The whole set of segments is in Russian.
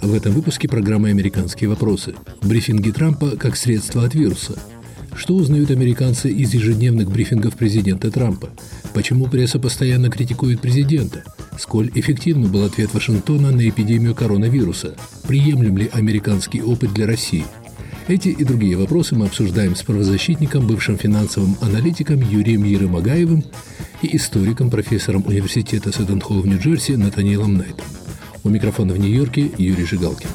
В этом выпуске программы «Американские вопросы». Брифинги Трампа как средство от вируса. Что узнают американцы из ежедневных брифингов президента Трампа? Почему пресса постоянно критикует президента? Сколь эффективным был ответ Вашингтона на эпидемию коронавируса? Приемлем ли американский опыт для России? Эти и другие вопросы мы обсуждаем с правозащитником, бывшим финансовым аналитиком Юрием Ерымагаевым и историком, профессором университета Сэттенхолл в Нью-Джерси Натаниэлом Найтом. У микрофона в Нью-Йорке Юрий Жигалкин.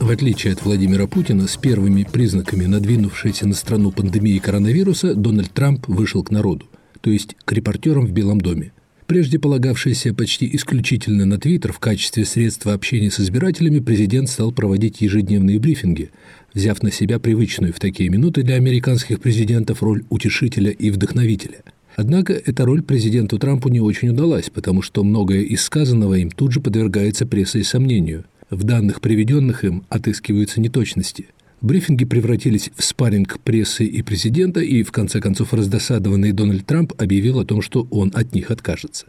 В отличие от Владимира Путина, с первыми признаками надвинувшейся на страну пандемии коронавируса Дональд Трамп вышел к народу, то есть к репортерам в Белом доме. Прежде полагавшийся почти исключительно на Твиттер в качестве средства общения с избирателями, президент стал проводить ежедневные брифинги, взяв на себя привычную в такие минуты для американских президентов роль утешителя и вдохновителя – Однако эта роль президенту Трампу не очень удалась, потому что многое из сказанного им тут же подвергается прессой сомнению. В данных, приведенных им, отыскиваются неточности. Брифинги превратились в спарринг прессы и президента, и в конце концов раздосадованный Дональд Трамп объявил о том, что он от них откажется.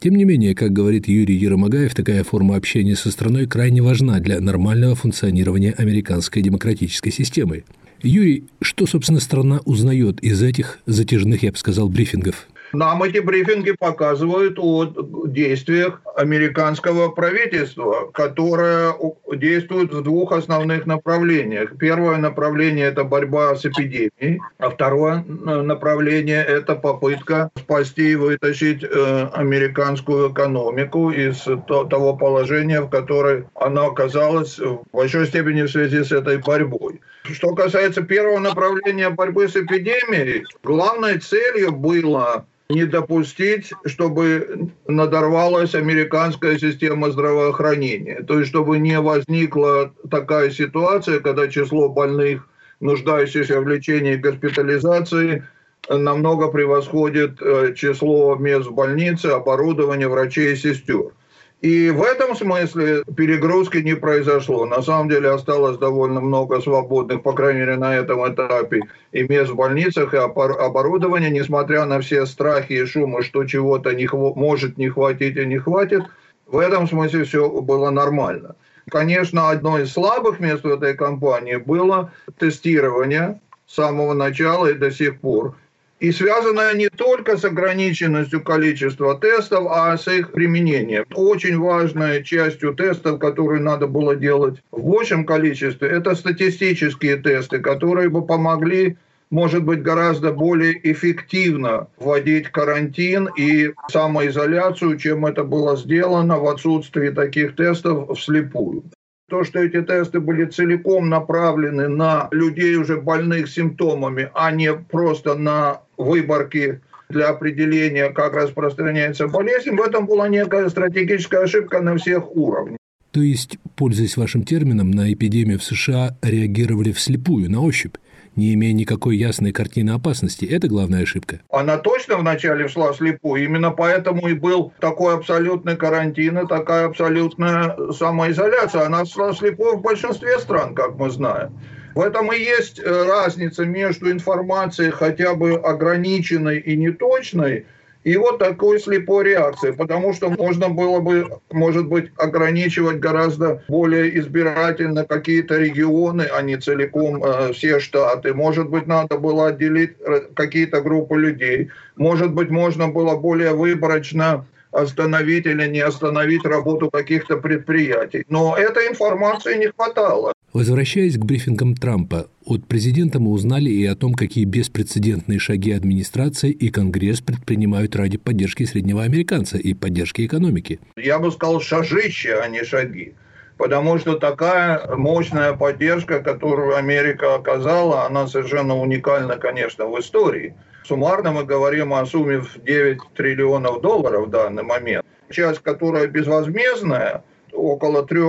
Тем не менее, как говорит Юрий Еромагаев, такая форма общения со страной крайне важна для нормального функционирования американской демократической системы. Юрий, что, собственно, страна узнает из этих затяжных, я бы сказал, брифингов? Нам эти брифинги показывают о действиях американского правительства, которое действует в двух основных направлениях. Первое направление – это борьба с эпидемией, а второе направление – это попытка спасти и вытащить э, американскую экономику из того положения, в котором она оказалась в большой степени в связи с этой борьбой. Что касается первого направления борьбы с эпидемией, главной целью было не допустить, чтобы надорвалась американская система здравоохранения. То есть, чтобы не возникла такая ситуация, когда число больных, нуждающихся в лечении и госпитализации, намного превосходит э, число мест в больнице, оборудования, врачей и сестер. И в этом смысле перегрузки не произошло. На самом деле осталось довольно много свободных, по крайней мере, на этом этапе, и мест в больницах, и оборудования, несмотря на все страхи и шумы, что чего-то не может не хватить и не хватит. В этом смысле все было нормально. Конечно, одно из слабых мест в этой кампании было тестирование с самого начала и до сих пор и связанная не только с ограниченностью количества тестов, а с их применением. Очень важной частью тестов, которые надо было делать в большем количестве, это статистические тесты, которые бы помогли может быть гораздо более эффективно вводить карантин и самоизоляцию, чем это было сделано в отсутствии таких тестов вслепую. То, что эти тесты были целиком направлены на людей, уже больных симптомами, а не просто на выборки для определения, как распространяется болезнь, в этом была некая стратегическая ошибка на всех уровнях. То есть, пользуясь вашим термином, на эпидемию в США реагировали вслепую, на ощупь, не имея никакой ясной картины опасности. Это главная ошибка. Она точно вначале шла вслепую. Именно поэтому и был такой абсолютный карантин и такая абсолютная самоизоляция. Она шла вслепую в большинстве стран, как мы знаем. В этом и есть э, разница между информацией хотя бы ограниченной и неточной, и вот такой слепой реакции, потому что можно было бы, может быть, ограничивать гораздо более избирательно какие-то регионы, а не целиком э, все штаты. Может быть, надо было отделить э, какие-то группы людей. Может быть, можно было более выборочно остановить или не остановить работу каких-то предприятий. Но этой информации не хватало. Возвращаясь к брифингам Трампа, от президента мы узнали и о том, какие беспрецедентные шаги администрация и Конгресс предпринимают ради поддержки среднего американца и поддержки экономики. Я бы сказал шажище, а не шаги. Потому что такая мощная поддержка, которую Америка оказала, она совершенно уникальна, конечно, в истории. Суммарно мы говорим о сумме в 9 триллионов долларов в данный момент. Часть, которая безвозмездная, около 3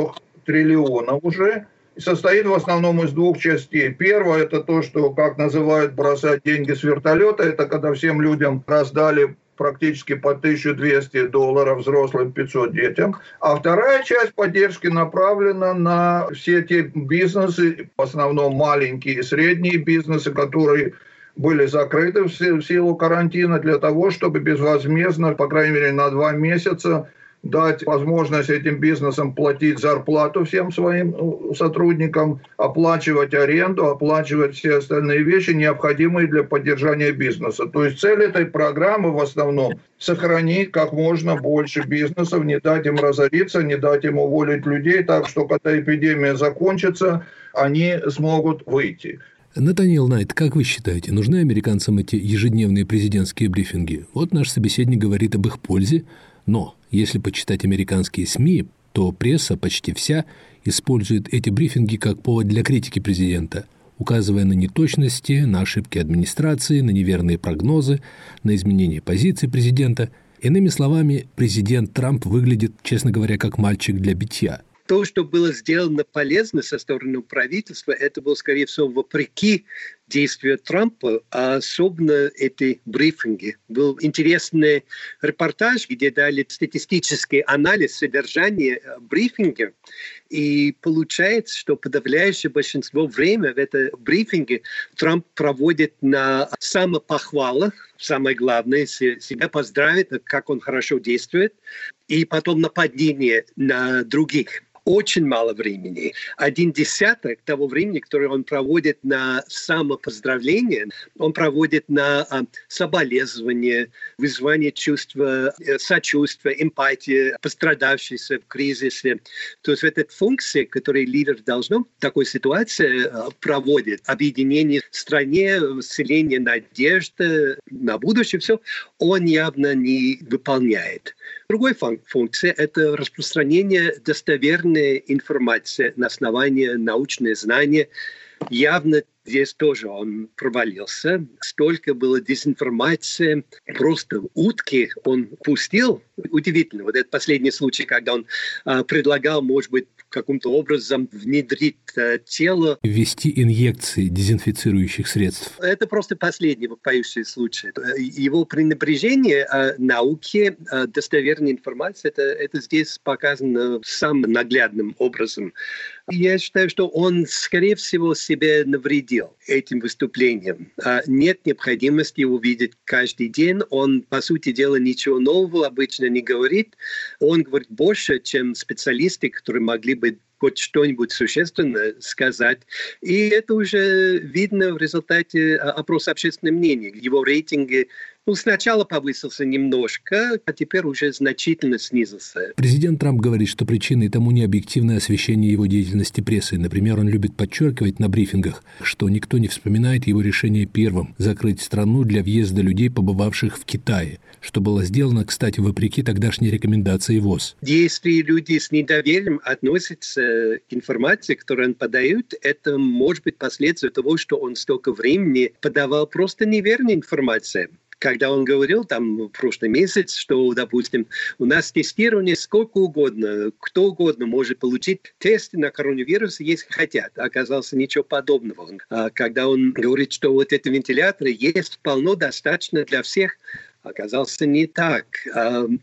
триллионов уже – состоит в основном из двух частей. Первое – это то, что, как называют, бросать деньги с вертолета. Это когда всем людям раздали практически по 1200 долларов взрослым, 500 детям. А вторая часть поддержки направлена на все те бизнесы, в основном маленькие и средние бизнесы, которые были закрыты в силу карантина для того, чтобы безвозмездно, по крайней мере, на два месяца дать возможность этим бизнесам платить зарплату всем своим э, сотрудникам, оплачивать аренду, оплачивать все остальные вещи, необходимые для поддержания бизнеса. То есть цель этой программы в основном сохранить как можно больше бизнесов, не дать им разориться, не дать им уволить людей, так что когда эпидемия закончится, они смогут выйти. Натаниэл Найт, как вы считаете, нужны американцам эти ежедневные президентские брифинги? Вот наш собеседник говорит об их пользе, но если почитать американские СМИ, то пресса, почти вся, использует эти брифинги как повод для критики президента, указывая на неточности, на ошибки администрации, на неверные прогнозы, на изменение позиции президента. Иными словами, президент Трамп выглядит, честно говоря, как мальчик для битья – то, что было сделано полезно со стороны правительства, это было, скорее всего, вопреки действия Трампа, а особенно эти брифинги. Был интересный репортаж, где дали статистический анализ содержания э, брифинга. И получается, что подавляющее большинство времени в этом брифинге Трамп проводит на самопохвалах, самое главное, себя поздравит, как он хорошо действует, и потом нападение на других очень мало времени. Один десяток того времени, которое он проводит на самопоздравление, он проводит на а, соболезнование, вызвание чувства э, сочувствия, эмпатии, пострадавшейся в кризисе. То есть эта функция, которую лидер должен в такой ситуации э, проводит, объединение в стране, вселение надежды на будущее, все, он явно не выполняет. Другой функция – это распространение достоверной информации на основании научных знаний. Явно здесь тоже он провалился. Столько было дезинформации, просто утки он пустил. Удивительно. Вот этот последний случай, когда он э, предлагал, может быть, каким-то образом внедрить э, тело. Ввести инъекции дезинфицирующих средств. Это просто последний вопиющий случай. Его пренебрежение э, науки, э, достоверной информации, это, это здесь показано самым наглядным образом. Я считаю, что он, скорее всего, себе навредил этим выступлением. А нет необходимости его видеть каждый день. Он, по сути дела, ничего нового обычно не говорит. Он говорит больше, чем специалисты, которые могли бы хоть что-нибудь существенное сказать. И это уже видно в результате а, опроса общественного мнения. Его рейтинги ну, сначала повысился немножко, а теперь уже значительно снизился. Президент Трамп говорит, что причиной тому не объективное освещение его деятельности прессы. Например, он любит подчеркивать на брифингах, что никто не вспоминает его решение первым закрыть страну для въезда людей, побывавших в Китае, что было сделано, кстати, вопреки тогдашней рекомендации ВОЗ. Если люди с недоверием относятся к информации, которую он подает, это может быть последствием того, что он столько времени подавал просто неверной информации когда он говорил там в прошлый месяц, что, допустим, у нас тестирование сколько угодно, кто угодно может получить тесты на коронавирус, если хотят. Оказался ничего подобного. А когда он говорит, что вот эти вентиляторы есть вполне достаточно для всех, оказался не так.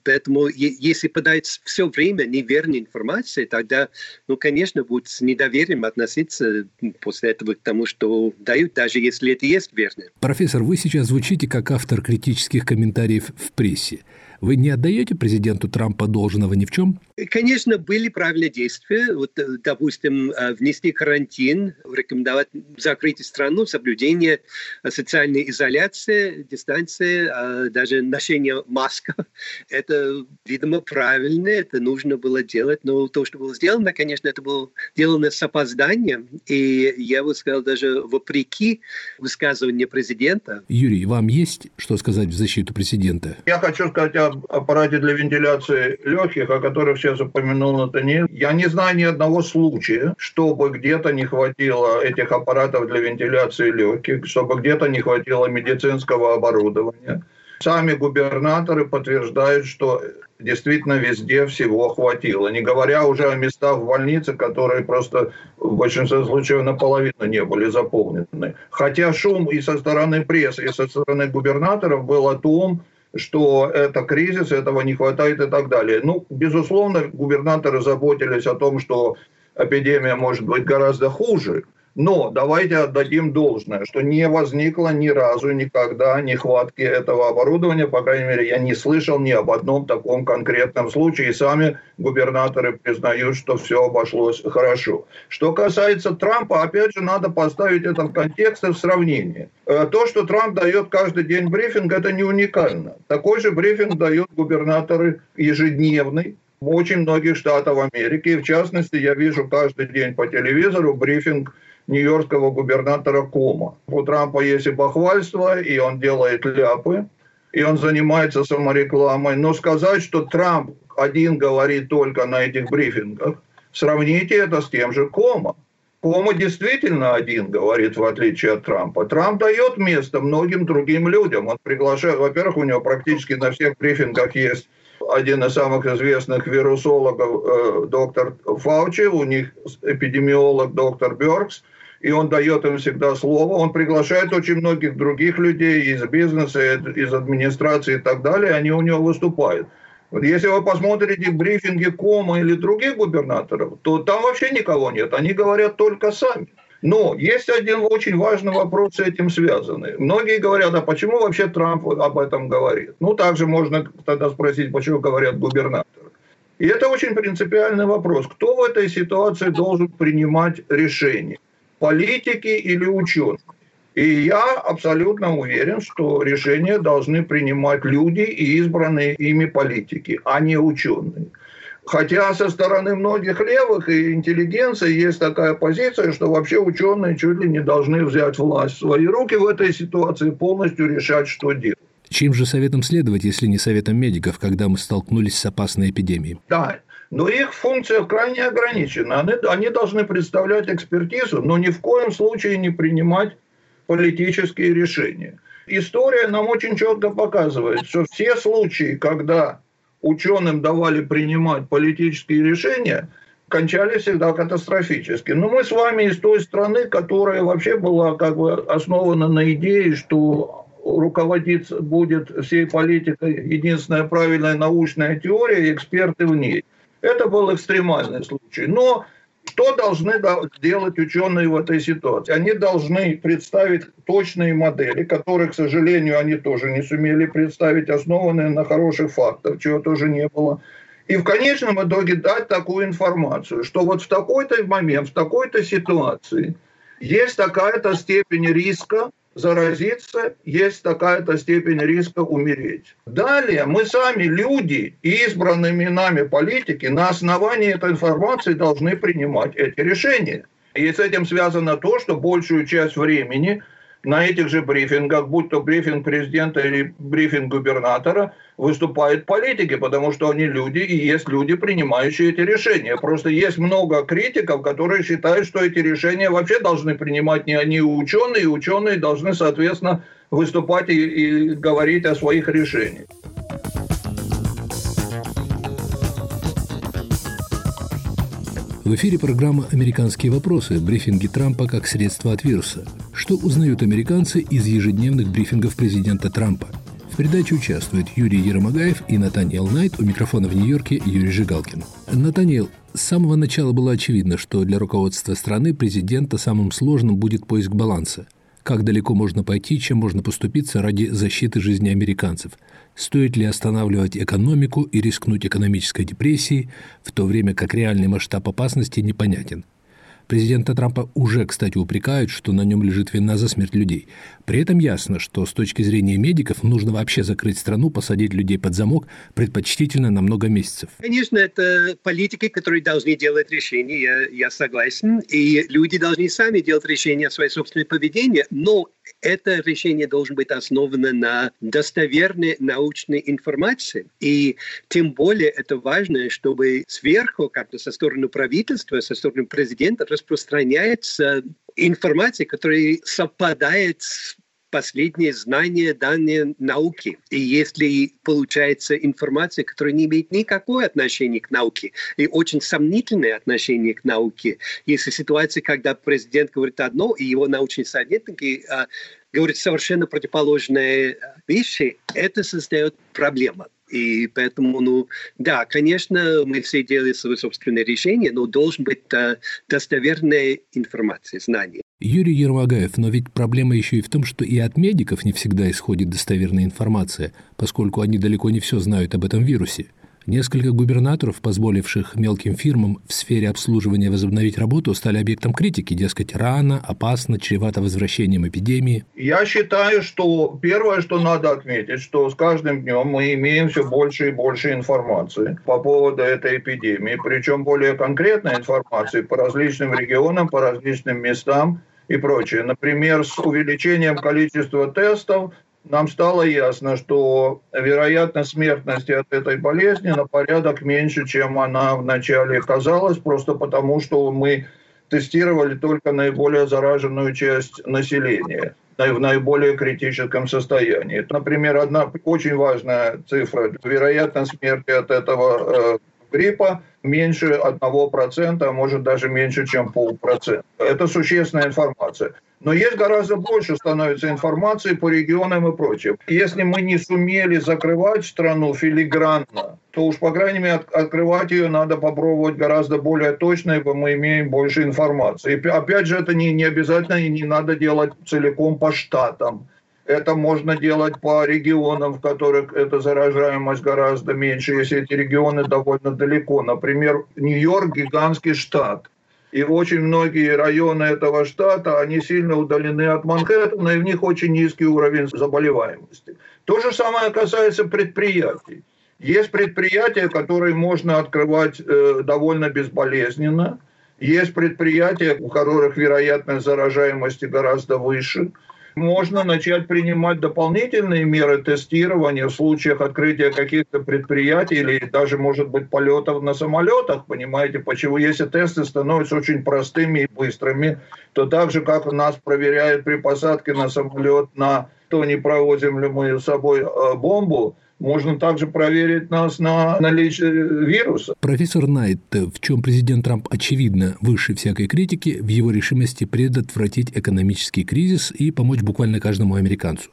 Поэтому если подать все время неверной информации, тогда, ну, конечно, будет с недоверием относиться после этого к тому, что дают, даже если это есть верно. Профессор, вы сейчас звучите как автор критических комментариев в прессе. Вы не отдаете президенту Трампа должного ни в чем? Конечно, были правильные действия. Вот, э, допустим, э, внести карантин, рекомендовать закрыть страну, соблюдение э, социальной изоляции, дистанции, даже ношение маска. Это, видимо, правильно, это нужно было делать. Но то, что было сделано, конечно, это было сделано с опозданием. И я бы сказал, даже вопреки высказыванию президента. Юрий, вам есть что сказать в защиту президента? Я хочу сказать об аппарате для вентиляции легких, о которых сейчас упомянул Натаниэль. Я не знаю ни одного случая, чтобы где-то не хватило этих аппаратов для вентиляции легких, чтобы где-то не хватило медицинского оборудования. Сами губернаторы подтверждают, что действительно везде всего хватило. Не говоря уже о местах в больнице, которые просто в большинстве случаев наполовину не были заполнены. Хотя шум и со стороны прессы, и со стороны губернаторов был о том, что это кризис, этого не хватает и так далее. Ну, безусловно, губернаторы заботились о том, что эпидемия может быть гораздо хуже, Но давайте отдадим должное, что не возникло ни разу никогда нехватки этого оборудования. По крайней мере, я не слышал ни об одном таком конкретном случае. И сами губернаторы признают, что все обошлось хорошо. Что касается Трампа, опять же, надо поставить это в контекст и в сравнение. Э, то, что Трамп дает каждый день брифинг, это не уникально. Такой же брифинг дают губернаторы ежедневный в очень многих штатах Америки. И в частности, я вижу каждый день по телевизору брифинг нью-йоркского губернатора Кома. У Трампа есть и бахвальство, и он делает ляпы, и он занимается саморекламой. Но сказать, что Трамп один говорит только на этих брифингах, сравните это с тем же Кома. Кома действительно один говорит, в отличие от Трампа. Трамп дает место многим другим людям. Он приглашает, во-первых, у него практически на всех брифингах есть один из самых известных вирусологов, э, доктор Фаучи, у них эпидемиолог доктор Бёркс – и он дает им всегда слово. Он приглашает очень многих других людей из бизнеса, из администрации и так далее, они у него выступают. Вот если вы посмотрите брифинги Кома или других губернаторов, то там вообще никого нет, они говорят только сами. Но есть один очень важный вопрос с этим связанный. Многие говорят, а почему вообще Трамп об этом говорит? Ну, также можно тогда спросить, почему говорят губернаторы. И это очень принципиальный вопрос. Кто в этой ситуации должен принимать решение? Политики или ученые. И я абсолютно уверен, что решения должны принимать люди и избранные ими политики, а не ученые. Хотя со стороны многих левых и интеллигенции есть такая позиция, что вообще ученые чуть ли не должны взять власть в свои руки в этой ситуации, полностью решать, что делать. Чьим же советом следовать, если не советом медиков, когда мы столкнулись с опасной эпидемией? Да, но их функция крайне ограничена. Они, они должны представлять экспертизу, но ни в коем случае не принимать политические решения. История нам очень четко показывает, что все случаи, когда ученым давали принимать политические решения, кончались всегда катастрофически. Но мы с вами из той страны, которая вообще была как бы основана на идее, что руководить будет всей политикой единственная правильная научная теория и эксперты в ней. Это был экстремальный случай. Но что должны делать ученые в этой ситуации? Они должны представить точные модели, которые, к сожалению, они тоже не сумели представить, основанные на хороших фактах, чего тоже не было. И в конечном итоге дать такую информацию, что вот в такой-то момент, в такой-то ситуации есть такая-то степень риска, заразиться, есть такая-то степень риска умереть. Далее мы сами, люди, избранными нами политики, на основании этой информации должны принимать эти решения. И с этим связано то, что большую часть времени – на этих же брифингах, будь то брифинг президента или брифинг губернатора, выступают политики, потому что они люди, и есть люди, принимающие эти решения. Просто есть много критиков, которые считают, что эти решения вообще должны принимать не они, ученые, и ученые должны, соответственно, выступать и, и говорить о своих решениях. В эфире программа «Американские вопросы. Брифинги Трампа как средство от вируса». Что узнают американцы из ежедневных брифингов президента Трампа? В передаче участвуют Юрий Еромагаев и Натаниэл Найт. У микрофона в Нью-Йорке Юрий Жигалкин. Натаниэл, с самого начала было очевидно, что для руководства страны президента самым сложным будет поиск баланса – как далеко можно пойти, чем можно поступиться ради защиты жизни американцев, стоит ли останавливать экономику и рискнуть экономической депрессией, в то время как реальный масштаб опасности непонятен – Президента Трампа уже, кстати, упрекают, что на нем лежит вина за смерть людей. При этом ясно, что с точки зрения медиков нужно вообще закрыть страну, посадить людей под замок, предпочтительно на много месяцев. Конечно, это политики, которые должны делать решения, я, я согласен. И люди должны сами делать решения о своем собственном поведении, но это решение должно быть основано на достоверной научной информации. И тем более это важно, чтобы сверху, как-то со стороны правительства, со стороны президента распространяется информация, которая совпадает с последние знания, данные науки. И если получается информация, которая не имеет никакого отношения к науке и очень сомнительное отношение к науке, если ситуация, когда президент говорит одно, и его научные советники а, говорят совершенно противоположные вещи, это создает проблему. И поэтому, ну, да, конечно, мы все делаем свои собственные решения, но должен быть э, достоверная информация, знания. Юрий Ермогаев, но ведь проблема еще и в том, что и от медиков не всегда исходит достоверная информация, поскольку они далеко не все знают об этом вирусе. Несколько губернаторов, позволивших мелким фирмам в сфере обслуживания возобновить работу, стали объектом критики, дескать, рано, опасно, чревато возвращением эпидемии. Я считаю, что первое, что надо отметить, что с каждым днем мы имеем все больше и больше информации по поводу этой эпидемии, причем более конкретной информации по различным регионам, по различным местам и прочее. Например, с увеличением количества тестов нам стало ясно, что вероятность смертности от этой болезни на порядок меньше, чем она вначале казалась, просто потому что мы тестировали только наиболее зараженную часть населения в наиболее критическом состоянии. Например, одна очень важная цифра – вероятность смерти от этого э, гриппа меньше 1%, а может даже меньше, чем полпроцента. Это существенная информация. Но есть гораздо больше становится информации по регионам и прочее. Если мы не сумели закрывать страну филигранно, то уж, по крайней мере, от, открывать ее надо попробовать гораздо более точно, ибо мы имеем больше информации. И опять же, это не, не обязательно и не надо делать целиком по штатам. Это можно делать по регионам, в которых эта заражаемость гораздо меньше, если эти регионы довольно далеко. Например, Нью-Йорк – гигантский штат. И очень многие районы этого штата, они сильно удалены от Манхэттена, и в них очень низкий уровень заболеваемости. То же самое касается предприятий. Есть предприятия, которые можно открывать э, довольно безболезненно. Есть предприятия, у которых вероятность заражаемости гораздо выше – можно начать принимать дополнительные меры тестирования в случаях открытия каких-то предприятий или даже, может быть, полетов на самолетах, понимаете, почему? Если тесты становятся очень простыми и быстрыми, то так же, как нас проверяют при посадке на самолет, на то не проводим ли мы с собой э, бомбу, можно также проверить нас на наличие вируса. Профессор Найт, в чем президент Трамп очевидно выше всякой критики, в его решимости предотвратить экономический кризис и помочь буквально каждому американцу.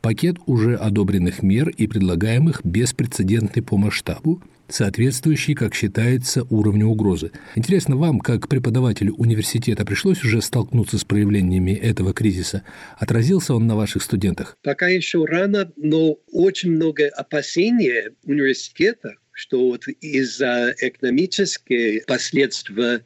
Пакет уже одобренных мер и предлагаемых беспрецедентный по масштабу – соответствующий, как считается, уровню угрозы. Интересно, вам, как преподавателю университета, пришлось уже столкнуться с проявлениями этого кризиса? Отразился он на ваших студентах? Пока еще рано, но очень много опасений университета что вот из-за экономических последствий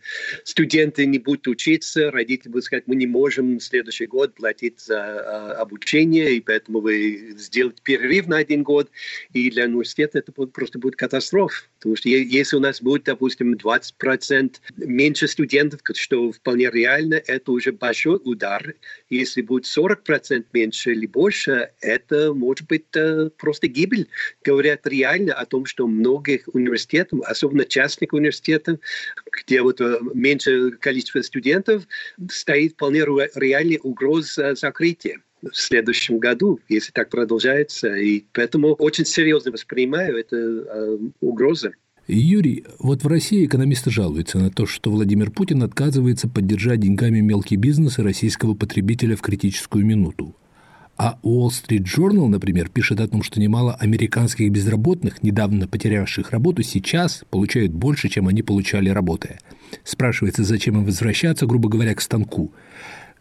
студенты не будут учиться, родители будут сказать, мы не можем в следующий год платить за а, обучение, и поэтому вы сделаете перерыв на один год, и для университета это просто будет катастрофа. Потому что если у нас будет, допустим, 20% меньше студентов, что вполне реально, это уже большой удар. Если будет 40% меньше или больше, это может быть э, просто гибель. Говорят реально о том, что многих университетов, особенно частных университетов, где вот э, меньше количество студентов, стоит вполне реальная угроза закрытия в следующем году, если так продолжается. И поэтому очень серьезно воспринимаю это э, угрозы. Юрий, вот в России экономисты жалуются на то, что Владимир Путин отказывается поддержать деньгами мелкий бизнес и российского потребителя в критическую минуту. А Wall Street Journal, например, пишет о том, что немало американских безработных, недавно потерявших работу, сейчас получают больше, чем они получали работая. Спрашивается, зачем им возвращаться, грубо говоря, к станку.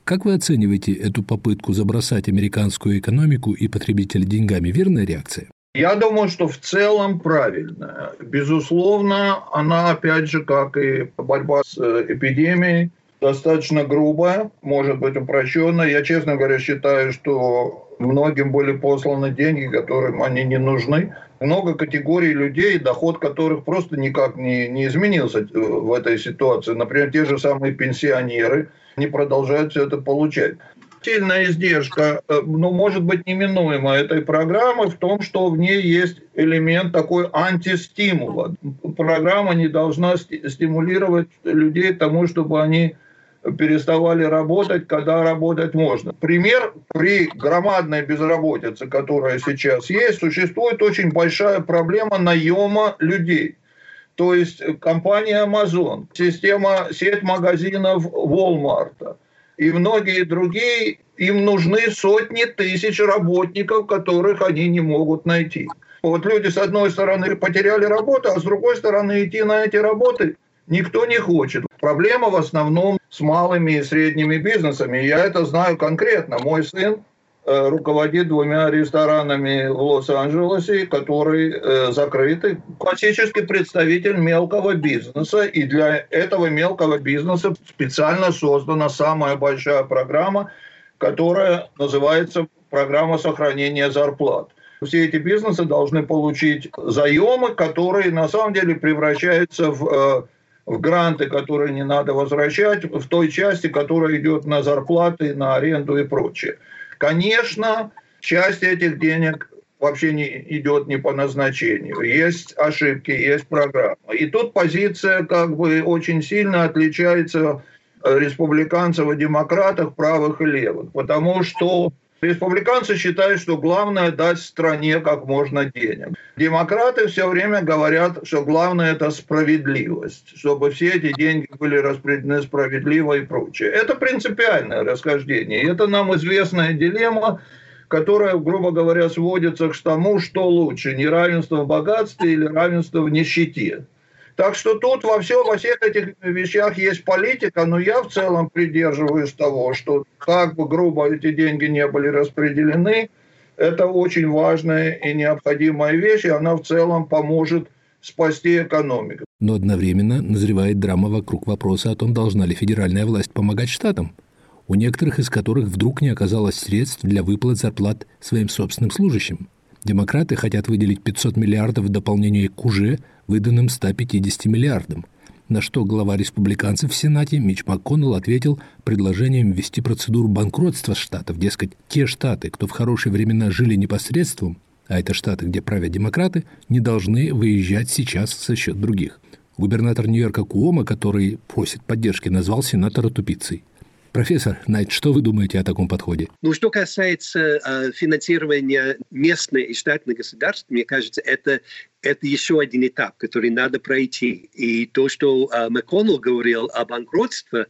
Как вы оцениваете эту попытку забросать американскую экономику и потребителя деньгами? Верная реакция? Я думаю, что в целом правильная. Безусловно, она, опять же, как и борьба с э, эпидемией, достаточно грубая, может быть упрощенная. Я, честно говоря, считаю, что многим были посланы деньги, которым они не нужны. Много категорий людей, доход которых просто никак не, не изменился э, в этой ситуации. Например, те же самые пенсионеры – не продолжают все это получать. Сильная издержка, э, ну, может быть, неминуема этой программы в том, что в ней есть элемент такой антистимула. Программа не должна стимулировать людей тому, чтобы они переставали работать, когда работать можно. Пример, при громадной безработице, которая сейчас есть, существует очень большая проблема наема людей – то есть компания Amazon, система, сеть магазинов Walmart и многие другие, им нужны сотни тысяч работников, которых они не могут найти. Вот люди, с одной стороны, потеряли работу, а с другой стороны, идти на эти работы никто не хочет. Проблема в основном с малыми и средними бизнесами. Я это знаю конкретно. Мой сын э, руководит двумя ресторанами в Лос-Анджелесе, которые э, закрыты. Классический представитель мелкого бизнеса. И для этого мелкого бизнеса специально создана самая большая программа, которая называется программа сохранения зарплат все эти бизнесы должны получить заемы, которые на самом деле превращаются в, э, в гранты, которые не надо возвращать, в той части, которая идет на зарплаты, на аренду и прочее. Конечно, часть этих денег вообще не идет не по назначению. Есть ошибки, есть программа. И тут позиция как бы очень сильно отличается республиканцев и демократов, правых и левых. Потому что Республиканцы считают, что главное дать стране как можно денег. Демократы все время говорят, что главное это справедливость, чтобы все эти деньги были распределены справедливо и прочее. Это принципиальное расхождение. Это нам известная дилемма, которая, грубо говоря, сводится к тому, что лучше, неравенство в богатстве или равенство в нищете. Так что тут во, все, во всех этих вещах есть политика, но я в целом придерживаюсь того, что как бы грубо эти деньги не были распределены, это очень важная и необходимая вещь, и она в целом поможет спасти экономику. Но одновременно назревает драма вокруг вопроса о том, должна ли федеральная власть помогать штатам, у некоторых из которых вдруг не оказалось средств для выплат зарплат своим собственным служащим. Демократы хотят выделить 500 миллиардов в дополнение к уже выданным 150 миллиардам, на что глава республиканцев в Сенате Мич МакКоннелл ответил предложением ввести процедуру банкротства штатов. Дескать, те штаты, кто в хорошие времена жили непосредством, а это штаты, где правят демократы, не должны выезжать сейчас за счет других. Губернатор Нью-Йорка Куома, который просит поддержки, назвал сенатора тупицей. Профессор Найт, что вы думаете о таком подходе? Ну, что касается э, финансирования местной и штатной государств, мне кажется, это это еще один этап, который надо пройти. И то, что э, МакКоннелл говорил о банкротстве,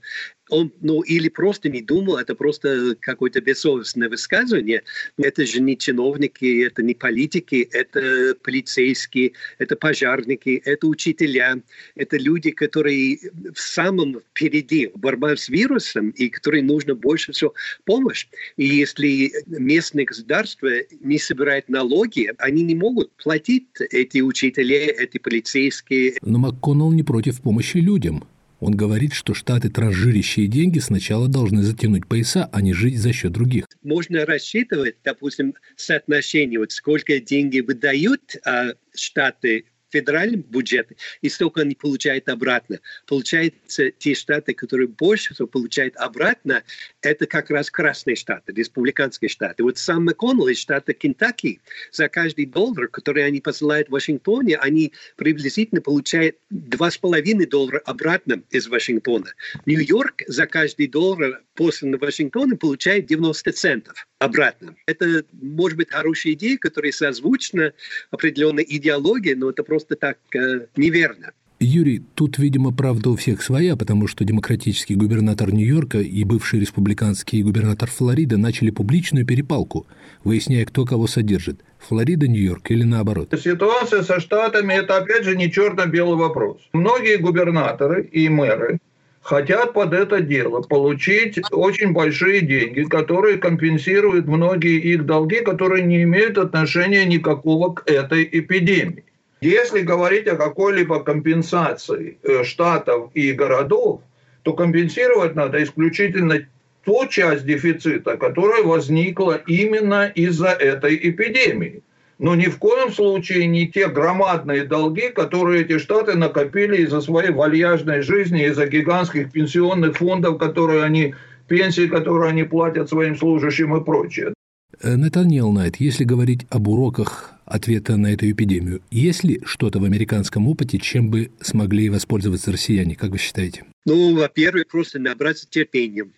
он ну, или просто не думал, это просто какое-то бессовестное высказывание. Это же не чиновники, это не политики, это полицейские, это пожарники, это учителя, это люди, которые в самом впереди борьба с вирусом и которые нужно больше всего помощь. И если местное государство не собирает налоги, они не могут платить эти учителя, эти полицейские. Но МакКоннелл не против помощи людям. Он говорит, что штаты, транжирящие деньги, сначала должны затянуть пояса, а не жить за счет других. Можно рассчитывать, допустим, соотношение, вот сколько деньги выдают а, штаты федеральным бюджетом, и столько они получают обратно. Получается, те штаты, которые больше всего получают обратно, это как раз красные штаты, республиканские штаты. Вот сам МакКоннелл из штата Кентаки за каждый доллар, который они посылают в Вашингтоне, они приблизительно получают 2,5 доллара обратно из Вашингтона. Нью-Йорк за каждый доллар после Вашингтона получает 90 центов обратно. Это может быть хорошая идея, которая созвучна определенной идеологии, но это просто так э, неверно. Юрий, тут, видимо, правда у всех своя, потому что демократический губернатор Нью-Йорка и бывший республиканский губернатор Флориды начали публичную перепалку, выясняя, кто кого содержит – Флорида, Нью-Йорк или наоборот? Ситуация со штатами – это, опять же, не черно-белый вопрос. Многие губернаторы и мэры хотят под это дело получить очень большие деньги, которые компенсируют многие их долги, которые не имеют отношения никакого к этой эпидемии. Если говорить о какой-либо компенсации э, штатов и городов, то компенсировать надо исключительно ту часть дефицита, которая возникла именно из-за этой эпидемии но ни в коем случае не те громадные долги, которые эти штаты накопили из-за своей вальяжной жизни, из-за гигантских пенсионных фондов, которые они, пенсии, которые они платят своим служащим и прочее. Э, Натаниэл Найт, если говорить об уроках ответа на эту эпидемию, есть ли что-то в американском опыте, чем бы смогли воспользоваться россияне, как вы считаете? Ну, во-первых, просто набраться терпением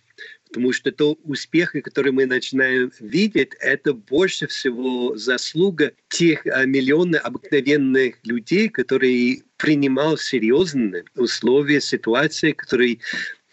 Потому что то успехи, которые мы начинаем видеть, это больше всего заслуга тех а, миллионов обыкновенных людей, которые принимал серьезные условия, ситуации, которые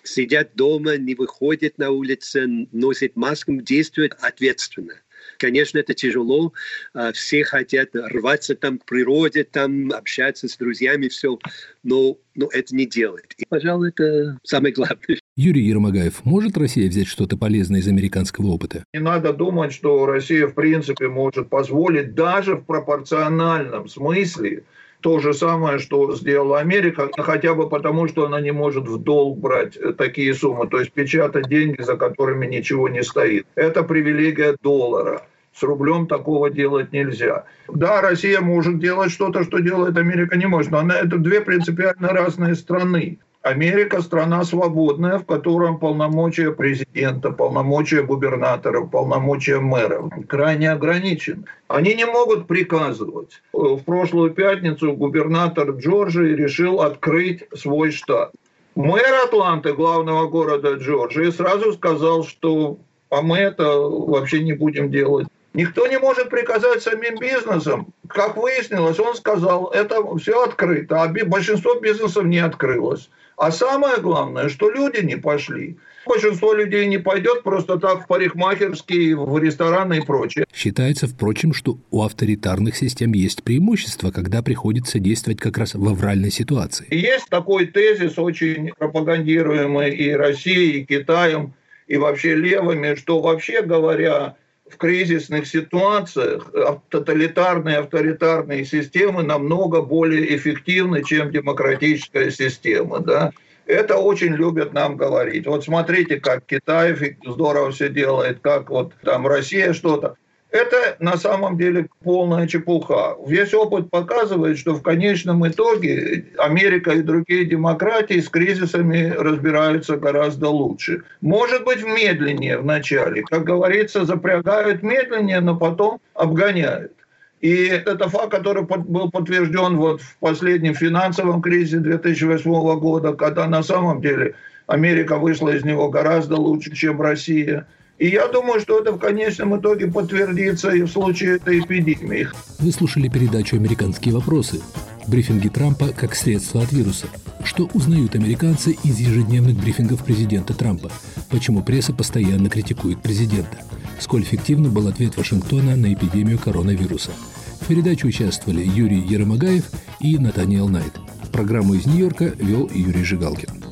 сидят дома, не выходят на улицу, носят маску, действуют ответственно. Конечно, это тяжело. А, все хотят рваться там к природе, там общаться с друзьями, все. Но, но это не делает. И, пожалуй, это самое главное. Юрий Ермогаев, может Россия взять что-то полезное из американского опыта? Не надо думать, что Россия в принципе может позволить даже в пропорциональном смысле то же самое, что сделала Америка, хотя бы потому, что она не может в долг брать такие суммы, то есть печатать деньги, за которыми ничего не стоит. Это привилегия доллара. С рублем такого делать нельзя. Да, Россия может делать что-то, что делает Америка не может, но она, это две принципиально разные страны. Америка страна свободная, в котором полномочия президента, полномочия губернаторов, полномочия мэров крайне ограничены. Они не могут приказывать. В прошлую пятницу губернатор Джорджии решил открыть свой штат. Мэр Атланты, главного города Джорджии, сразу сказал, что а мы это вообще не будем делать. Никто не может приказать самим бизнесам. Как выяснилось, он сказал, это все открыто, а большинство бизнесов не открылось. А самое главное, что люди не пошли. Большинство людей не пойдет просто так в парикмахерские, в рестораны и прочее. Считается, впрочем, что у авторитарных систем есть преимущество, когда приходится действовать как раз в авральной ситуации. есть такой тезис, очень пропагандируемый и Россией, и Китаем, и вообще левыми, что вообще говоря, в кризисных ситуациях тоталитарные авторитарные системы намного более эффективны, чем демократическая система. Да? Это очень любят нам говорить. Вот смотрите, как Китай здорово все делает, как вот там Россия что-то. Это на самом деле полная чепуха. Весь опыт показывает, что в конечном итоге Америка и другие демократии с кризисами разбираются гораздо лучше. Может быть, медленнее вначале. Как говорится, запрягают медленнее, но потом обгоняют. И это факт, который был подтвержден вот в последнем финансовом кризисе 2008 года, когда на самом деле Америка вышла из него гораздо лучше, чем Россия. И я думаю, что это в конечном итоге подтвердится и в случае этой эпидемии. Вы слушали передачу «Американские вопросы». Брифинги Трампа как средство от вируса. Что узнают американцы из ежедневных брифингов президента Трампа? Почему пресса постоянно критикует президента? Сколь эффективным был ответ Вашингтона на эпидемию коронавируса? В передаче участвовали Юрий Еромагаев и Натаниэл Найт. Программу из Нью-Йорка вел Юрий Жигалкин.